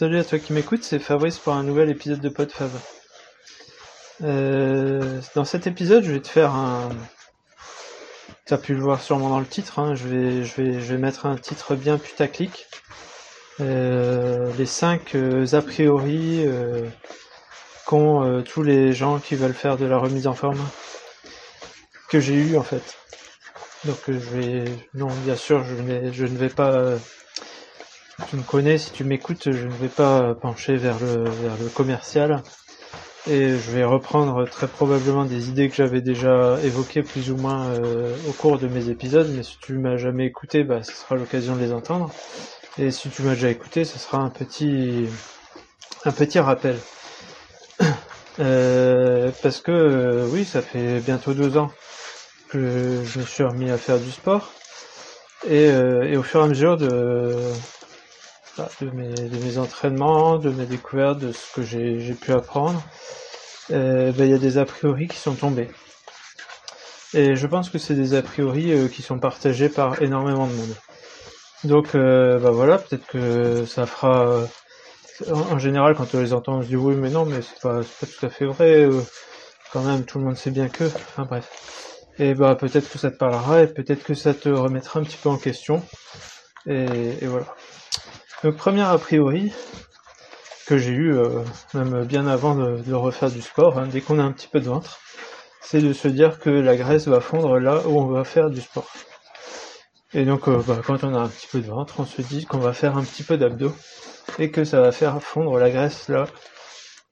Salut à toi qui m'écoutes, c'est Fabrice pour un nouvel épisode de PodFab. Euh, dans cet épisode, je vais te faire un. Tu as pu le voir sûrement dans le titre, hein, je, vais, mettre un titre bien putaclic. Euh, les 5 euh, a priori qu'ont tous les gens qui veulent faire de la remise en forme que j'ai eu en fait. Donc je vais. Non, bien sûr, je, je ne vais pas. Tu me connais, si tu m'écoutes, je ne vais pas pencher vers le, vers le commercial. Et je vais reprendre très probablement des idées que j'avais déjà évoquées plus ou moins euh, au cours de mes épisodes, mais si tu m'as jamais écouté, bah, ce sera l'occasion de les entendre. Et si tu m'as déjà écouté, ce sera un petit, un petit rappel. Euh, parce que euh, oui, ça fait bientôt deux ans que je me suis remis à faire du sport. Et, euh, et au fur et à mesure de, de, mes, entraînements, de mes découvertes, de ce que j'ai pu apprendre, euh, bah, il y a des a priori qui sont tombés. Et je pense que c'est des a priori euh, qui sont partagés par énormément de monde. Donc euh, bah voilà, peut-être que ça fera... en, général, quand on les entend, on se dit oui, mais non, mais c'est pas, pas tout à fait vrai. quand même, tout le monde sait bien que... Enfin bref. Et bah peut-être que ça te parlera et peut-être que ça te remettra un petit peu en question. Et voilà. Le premier a priori que j'ai eu, euh, même bien avant de, refaire du sport, hein, dès qu'on a un petit peu de ventre, c'est de se dire que la graisse va fondre là où on va faire du sport. Et donc, euh, bah, quand on a un petit peu de ventre, on se dit qu'on va faire un petit peu d'abdos et que ça va faire fondre la graisse là,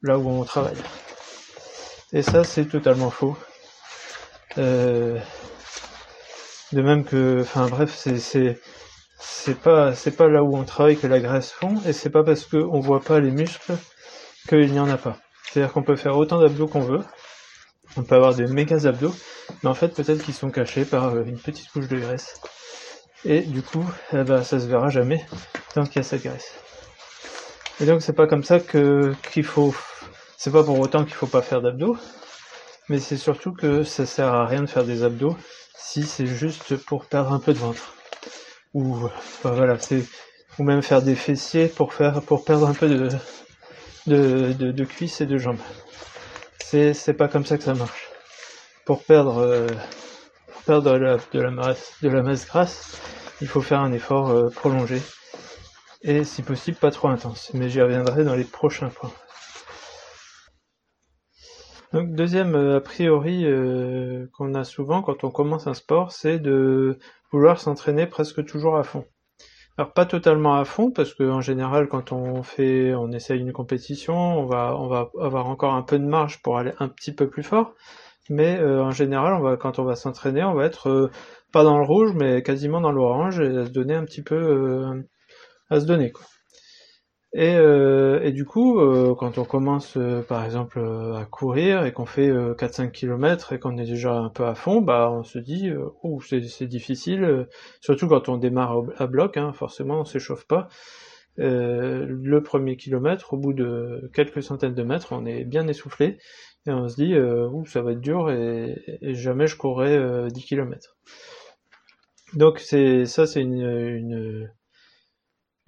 là où on travaille. Et ça, c'est totalement faux. Euh, de même que, enfin bref, c'est c'est pas c'est pas là où on travaille que la graisse fond et c'est pas parce qu'on voit pas les muscles qu'il n'y en a pas. C'est-à-dire qu'on peut faire autant d'abdos qu'on veut, on peut avoir des méga abdos, mais en fait peut-être qu'ils sont cachés par euh, une petite couche de graisse. Et du coup, eh ben, ça se verra jamais tant qu'il y a cette graisse. Et donc c'est pas comme ça que qu'il faut. C'est pas pour autant qu'il faut pas faire d'abdos, mais c'est surtout que ça sert à rien de faire des abdos si c'est juste pour perdre un peu de ventre. Ou voilà, c'est ou même faire des fessiers pour faire pour perdre un peu de de, de, cuisses et de jambes. C'est c'est pas comme ça que ça marche. Pour perdre euh, pour perdre de la, de la masse de la masse grasse, il faut faire un effort euh, prolongé et si possible pas trop intense. Mais j'y reviendrai dans les prochains points. Donc deuxième euh, a priori qu'on a souvent quand on commence un sport, c'est de vouloir s'entraîner presque toujours à fond. Alors pas totalement à fond parce que en général quand on fait, on essaye une compétition, on va on va avoir encore un peu de marge pour aller un petit peu plus fort, mais euh, en général on va quand on va s'entraîner, on va être euh, pas dans le rouge mais quasiment dans l'orange et à se donner un petit peu euh, à se donner quoi. Et, euh, et du coup, euh, quand on commence euh, par exemple euh, à courir et qu'on fait euh, 4-5 km et qu'on est déjà un peu à fond, bah on se dit euh, oh c'est difficile, euh, surtout quand on démarre à bloc, hein, forcément on s'échauffe pas. Euh, le premier kilomètre, au bout de quelques centaines de mètres, on est bien essoufflé et on se dit euh, ouh ça va être dur et, et jamais je courrai euh, 10 km. Donc c'est ça c'est une, une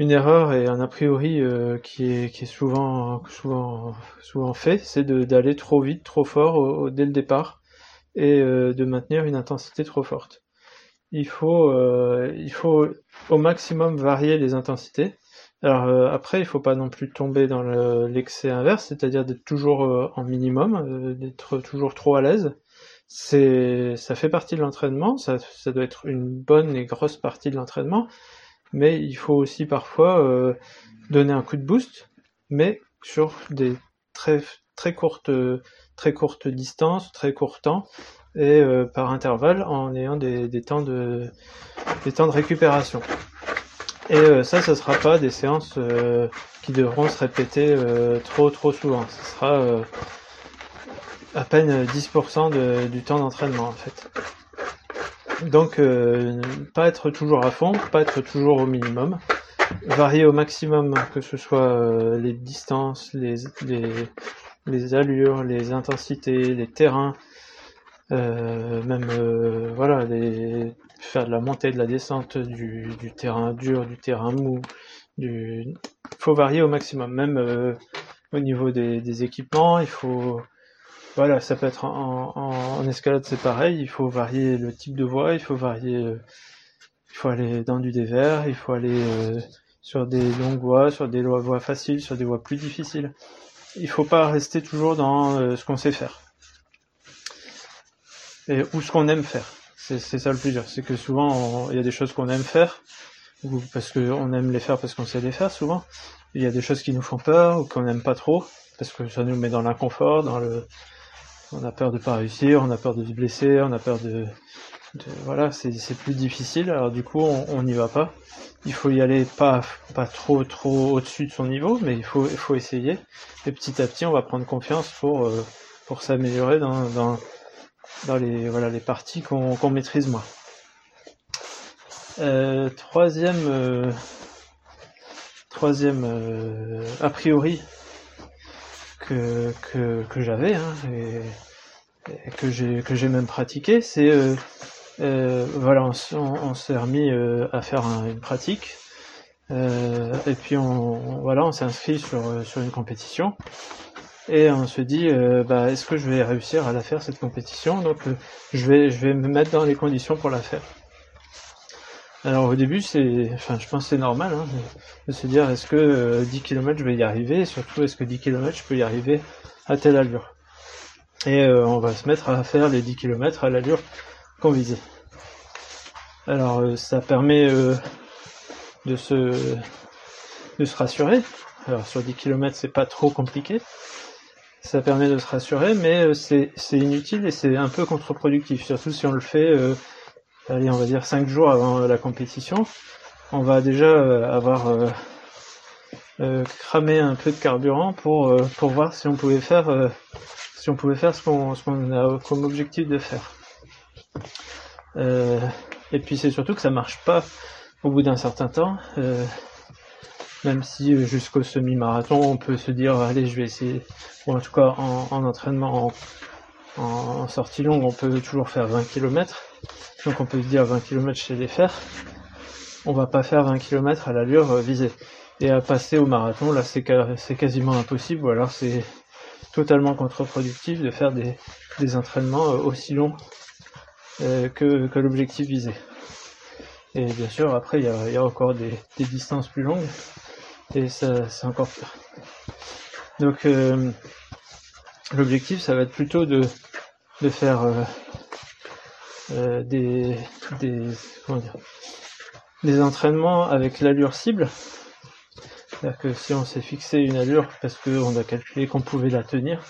une erreur et un a priori euh, qui est souvent fait, c'est d'aller trop vite, trop fort dès le départ et euh, de maintenir une intensité trop forte. Il faut euh, au maximum varier les intensités. Après, il faut pas non plus tomber dans le- l'excès inverse, c'est-à-dire d'être toujours en minimum, d'être toujours trop à l'aise. Ça fait partie de l'entraînement, ça doit être une bonne et grosse partie de l'entraînement mais il faut aussi parfois euh, donner un coup de boost, mais sur des très très courtes très courtes distances, très courts temps et euh, par intervalle en ayant des, des temps de des temps de récupération. Et euh, ça, ça sera pas des séances euh, qui devront se répéter euh, trop trop souvent. Ce sera euh, à peine 10% de- du temps d'entraînement en fait. Donc, euh, pas être toujours à fond, pas être toujours au minimum, varier au maximum, que ce soit euh, les distances, les, les, les allures, les intensités, les terrains, euh, même euh, voilà, les, faire de la montée, de la descente, du, du terrain dur, du terrain mou, du, faut varier au maximum, même au niveau des, équipements, il faut voilà, ça peut être en, escalade, c'est pareil. Il faut varier le type de voie, il faut varier, il faut aller dans du dévers, il faut aller sur des longues voies, sur des voies faciles, sur des voies plus difficiles. Il faut pas rester toujours dans ce qu'on sait faire et, ou ce qu'on aime faire. C'est ça le plus dur. C'est que souvent, il y a des choses qu'on aime faire, ou parce qu'on aime les faire parce qu'on sait les faire souvent. Il y a des choses qui nous font peur ou qu'on n'aime pas trop, parce que ça nous met dans l'inconfort, dans le, on a peur de pas réussir, on a peur de se blesser, on a peur de, voilà, c'est plus difficile. Alors du coup, on n'y va pas. Il faut y aller pas trop trop au-dessus de son niveau, mais il faut il faut essayer. Et petit à petit, on va prendre confiance pour euh, s'améliorer dans, les voilà les parties qu'on maîtrise moins. Euh, troisième euh, troisième a priori que que, j'avais hein, et, que j'ai que j'ai même pratiqué, c'est voilà on, s'est remis à faire une pratique et puis on voilà on s'est inscrit sur sur une compétition et on se dit euh, bah, est-ce que je vais réussir à la faire cette compétition? Donc euh, je vais je vais me mettre dans les conditions pour la faire alors au début c'est enfin je pense c'est normal hein, de se dire est-ce que 10 euh, km je vais y arriver? Et surtout est-ce que 10 km je peux y arriver à telle allure? Et on va se mettre à faire les 10 km à l'allure qu'on visait. Alors ça permet de se de se rassurer. Alors sur 10 km c'est pas trop compliqué. Ça permet de se rassurer, mais euh, c'est inutile et c'est un peu contre-productif, surtout si on le fait, euh, allez, on va dire 5 jours avant la compétition. On va déjà euh, avoir cramé un peu de carburant pour, pour voir si on pouvait faire, si on pouvait faire ce qu'on qu'on a comme objectif de faire. et puis c'est surtout que ça marche pas au bout d'un certain temps. Même si euh, jusqu'au semi-marathon, on peut se dire, allez, je vais essayer, ou en tout cas en, entraînement, en, sortie longue, on peut toujours faire 20 km. Donc on peut se dire 20 km, sais les faire. On va pas faire 20 km à l'allure euh, visée. Et à passer au marathon, là, c'est quasiment impossible, ou alors c'est totalement contre-productif de faire des, entraînements euh, aussi longs que, l'objectif visé. Et bien sûr, après, il y a, encore des, distances plus longues et ça c'est encore pire. Donc euh, l'objectif ça va être plutôt de, faire euh, euh, des, des, comment dire, des entraînements avec l'allure cible. C'est-à-dire que si on s'est fixé une allure parce qu'on a calculé qu'on pouvait la tenir,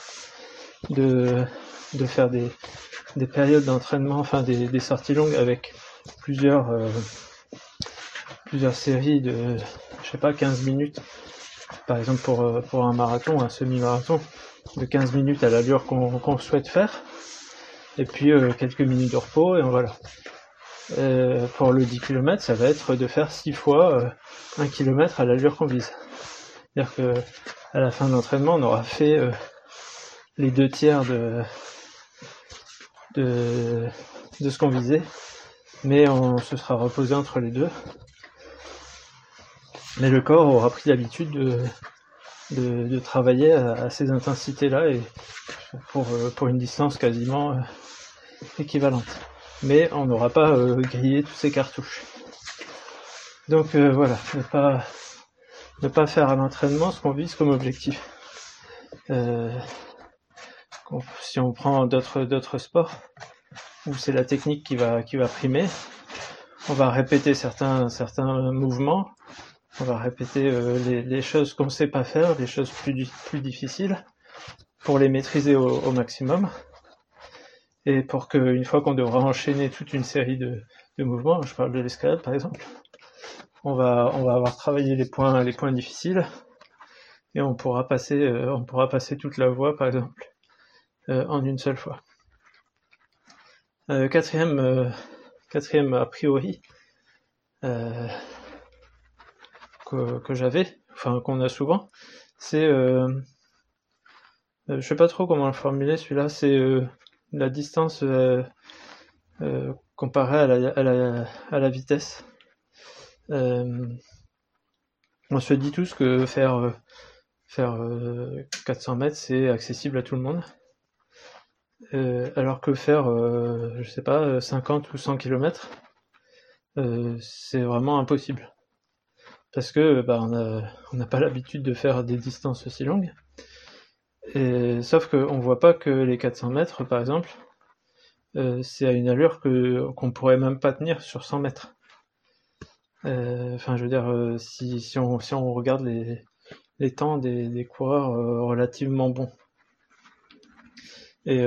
de, de faire des, des périodes d'entraînement, enfin des, des, sorties longues avec plusieurs, plusieurs séries de, je sais pas, 15 minutes, par exemple pour, euh, pour un marathon, un semi-marathon, de 15 minutes à l'allure qu'on souhaite faire, et puis euh, quelques minutes de repos, et voilà. Euh, pour le 10 km, ça va être de faire 6 fois 1 km à l'allure qu'on vise. C'est-à-dire que à la fin de l'entraînement, on aura fait les deux tiers de, de, ce qu'on visait, mais on se sera reposé entre les deux mais le corps aura pris l'habitude de, de, travailler à, ces intensités-là et pour, euh, pour une distance quasiment euh, équivalente. Mais on n'aura pas euh, grillé toutes ces cartouches. Donc voilà, ne pas, ne pas faire à l'entraînement ce qu'on vise comme objectif. si on prend d'autres sports où c'est la technique qui va qui va primer, on va répéter certains certains mouvements on va répéter euh, les, choses qu'on ne sait pas faire, les choses plus, plus difficiles, pour les maîtriser au, maximum. Et pour qu'une fois qu'on devra enchaîner toute une série de, mouvements, je parle de l'escalade par exemple, on va, on va avoir travaillé les points, les points difficiles, et on pourra passer, euh, on pourra passer toute la voie par exemple, euh, en une seule fois. quatrième, quatrième a priori, que, j'avais, enfin qu'on a souvent, c'est, euh, euh, je sais pas trop comment le formuler celui-là, c'est euh, la distance comparée à la, à la, à la vitesse. on se dit tous que faire faire 400 mètres c'est accessible à tout le monde. alors que faire, je sais pas, 50 ou 100 km, c'est vraiment impossible parce que bah, on n'a pas l'habitude de faire des distances aussi longues. Sauf qu'on voit pas que les 400 mètres, par exemple, euh, c'est à une allure que qu'on pourrait même pas tenir sur 100 mètres. Euh, enfin, je veux dire, euh, si, si, on, si on regarde les, les temps des, des coureurs relativement bons. Et,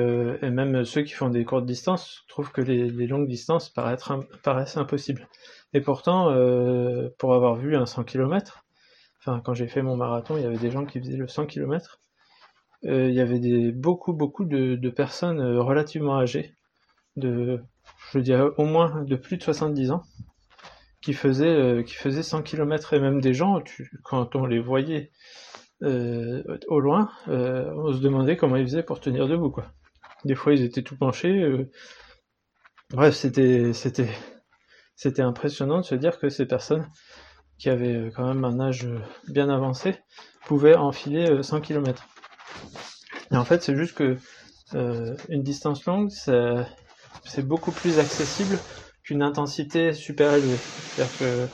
même ceux qui font des courtes distances trouvent que les, les longues distances paraissent, paraissent impossibles. Et pourtant, pour avoir vu un 100 km, enfin quand j'ai fait mon marathon, il y avait des gens qui faisaient le 100 km. Euh, il y avait des, beaucoup, beaucoup de, de personnes euh, relativement âgées, de, je dirais au moins de plus de 70 ans, qui faisaient, euh, qui faisaient 100 km et même des gens, tu, quand on les voyait euh, au loin, on se demandait comment ils faisaient pour tenir debout, quoi. Des fois, ils étaient tout penchés. Bref, c'était, c'était, c'était impressionnant de se dire que ces personnes, qui avaient euh, quand même un âge euh, bien avancé, pouvaient enfiler 100 euh, km. En fait, c'est juste que une distance longue, c'est beaucoup plus accessible qu'une intensité super élevée. C'est-à-dire que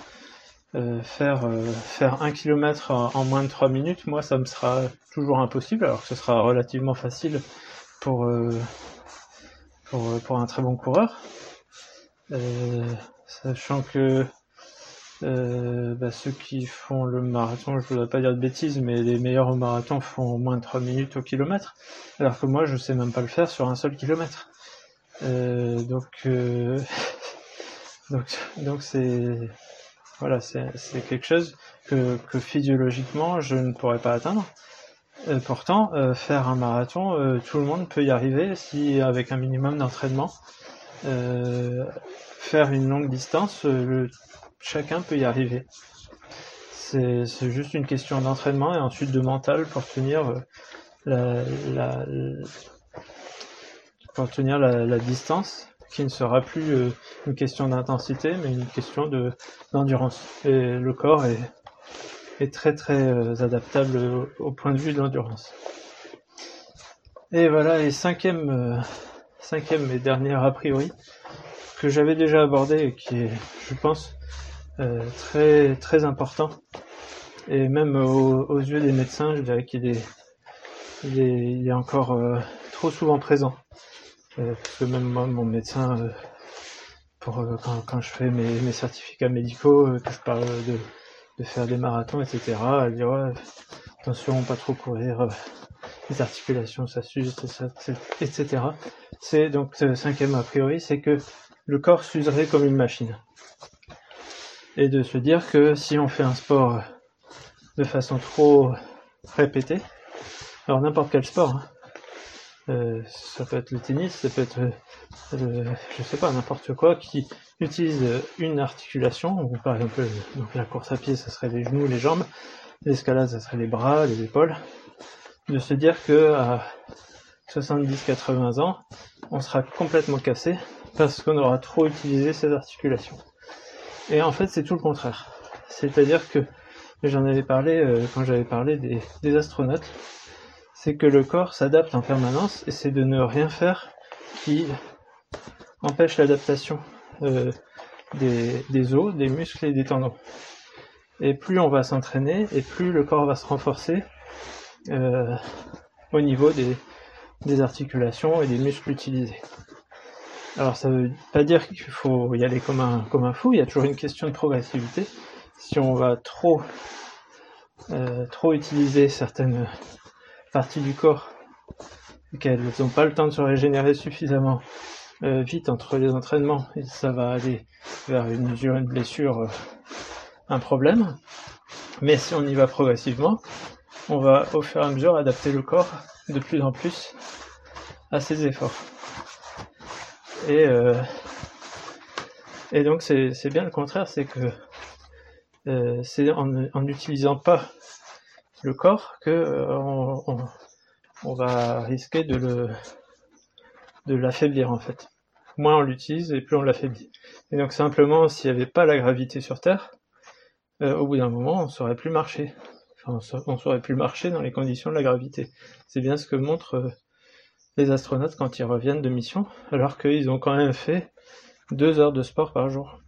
faire faire un kilomètre en, moins de 3 minutes, moi, ça me sera toujours impossible, alors que ce sera relativement facile pour pour, pour un très bon coureur sachant que euh, bah, ceux qui font le marathon, je voudrais pas dire de bêtises, mais les meilleurs au marathon font moins de 3 minutes au kilomètre, alors que moi je sais même pas le faire sur un seul kilomètre. Euh, donc euh, donc donc c'est voilà c'est quelque chose que, que physiologiquement je ne pourrais pas atteindre. Euh, pourtant, euh, faire un marathon, tout le monde peut y arriver si avec un minimum d'entraînement faire une longue distance, euh, chacun peut y arriver. C'est juste une question d'entraînement et ensuite de mental pour tenir euh, la, distance, qui ne sera plus euh, une question d'intensité, mais une question de d'endurance. Et le corps est, très très adaptable au, point de vue de l'endurance. Et voilà, et cinquième, cinquième et dernière a priori, que j'avais déjà abordé et qui est, je pense, euh, très très important. Et même aux, yeux des médecins, je dirais qu'il est, il est, il est encore euh, trop souvent présent. Euh, parce que même moi, mon médecin, pour quand, je fais mes, mes certificats médicaux, que je parle de, de, faire des marathons, etc., elle dit ouais, attention, pas trop courir, les articulations ça s'use, etc. C'est donc cinquième a priori, c'est que le corps s'userait comme une machine. Et de se dire que si on fait un sport de façon trop répétée, alors n'importe quel sport, hein, euh, ça peut être le tennis, ça peut être, euh, je sais pas, n'importe quoi qui utilise une articulation, par exemple la course à pied, ça serait les genoux, les jambes, l'escalade, ça serait les bras, les épaules, de se dire que à 70-80 ans, on sera complètement cassé parce qu'on aura trop utilisé ces articulations. Et en fait, c'est tout le contraire. C'est-à-dire que, j'en avais parlé euh, quand j'avais parlé des, astronautes, c'est que le corps s'adapte en permanence et c'est de ne rien faire qui empêche l'adaptation euh, des, os, des muscles et des tendons. Et plus on va s'entraîner et plus le corps va se renforcer euh, au niveau des, des articulations et des muscles utilisés. Alors ça veut pas dire qu'il faut y aller comme un, comme un fou, il y a toujours une question de progressivité. Si on va trop, euh, trop utiliser certaines parties du corps, qu'elles n'ont pas le temps de se régénérer suffisamment euh, vite entre les entraînements, et ça va aller vers une une blessure, euh, un problème. Mais si on y va progressivement, on va au fur et à mesure adapter le corps de plus en plus à ses efforts. Et, euh, et donc c'est bien le contraire, c'est que euh, c'est en n'utilisant pas le corps que euh, on, va risquer de de l'affaiblir en fait. Moins on l'utilise et plus on l'affaiblit. Et donc simplement s'il n'y avait pas la gravité sur Terre, au bout d'un moment, on ne saurait plus marcher. Enfin, on ne saurait plus marcher dans les conditions de la gravité. C'est bien ce que montrent astronautes quand ils reviennent de mission, alors qu'ils ont quand même fait deux heures de sport par jour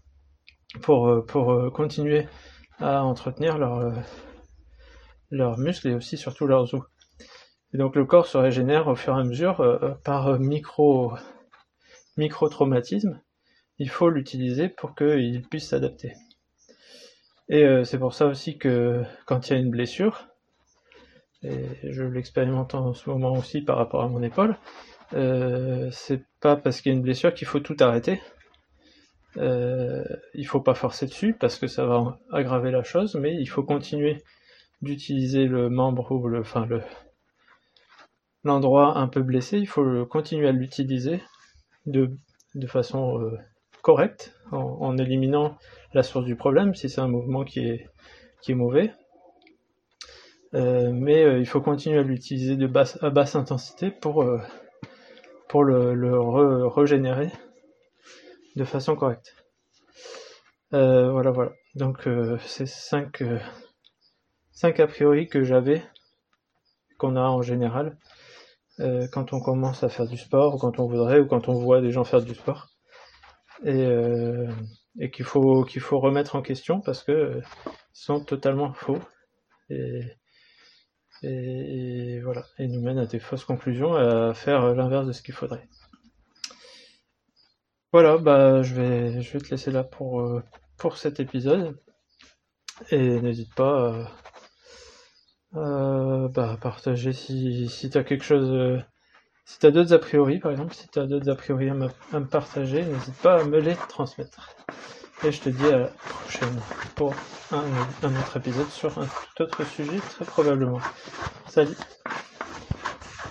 pour, pour continuer à entretenir leur, leurs muscles et aussi surtout leurs os. Et donc le corps se régénère au fur et à mesure euh, par micro, micro traumatisme. Il faut l'utiliser pour qu'il puisse s'adapter. Et euh, c'est pour ça aussi que quand il y a une blessure, et je l'expérimente en ce moment aussi par rapport à mon épaule, euh, c'est pas parce qu'il y a une blessure qu'il faut tout arrêter. Euh, il faut pas forcer dessus parce que ça va aggraver la chose, mais il faut continuer d'utiliser le membre ou le, enfin le, l'endroit un peu blessé, il faut continuer à l'utiliser de, de façon euh, correcte, en, éliminant la source du problème, si c'est un mouvement qui est, qui est mauvais. Euh, mais euh, il faut continuer à l'utiliser de basse, à basse intensité pour, pour le, le régénérer de façon correcte. voilà, voilà. Donc c'est cinq 5 a priori que j'avais, qu'on a en général, euh, quand on commence à faire du sport, ou quand on voudrait, ou quand on voit des gens faire du sport. Et, euh, et qu'il faut, qu'il faut remettre en question parce que euh, sont totalement faux. Et, voilà, et nous mènent à des fausses conclusions, à faire l'inverse de ce qu'il faudrait. Voilà, bah je vais, je vais te laisser là pour, pour cet épisode. Et n'hésite pas à euh, bah, partager si, si tu as quelque chose. Euh, si tu as d'autres a priori, par exemple, si tu as d'autres a priori à à me partager, n'hésite pas à me les transmettre. Et je te dis à la prochaine pour un, autre épisode sur un tout autre sujet, très probablement. Salut